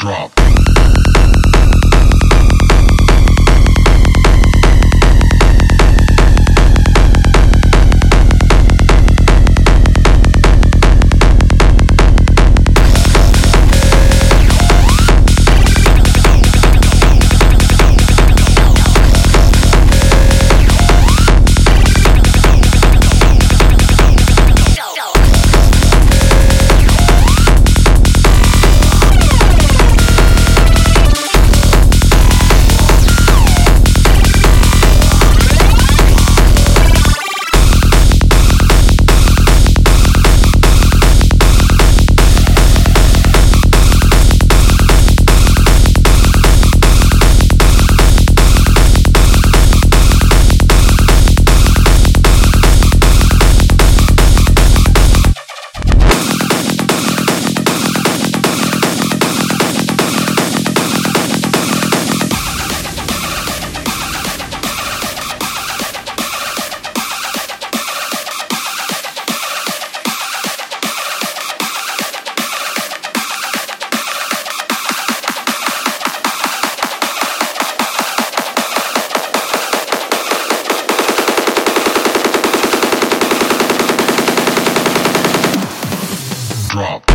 drop. drop.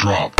Drop.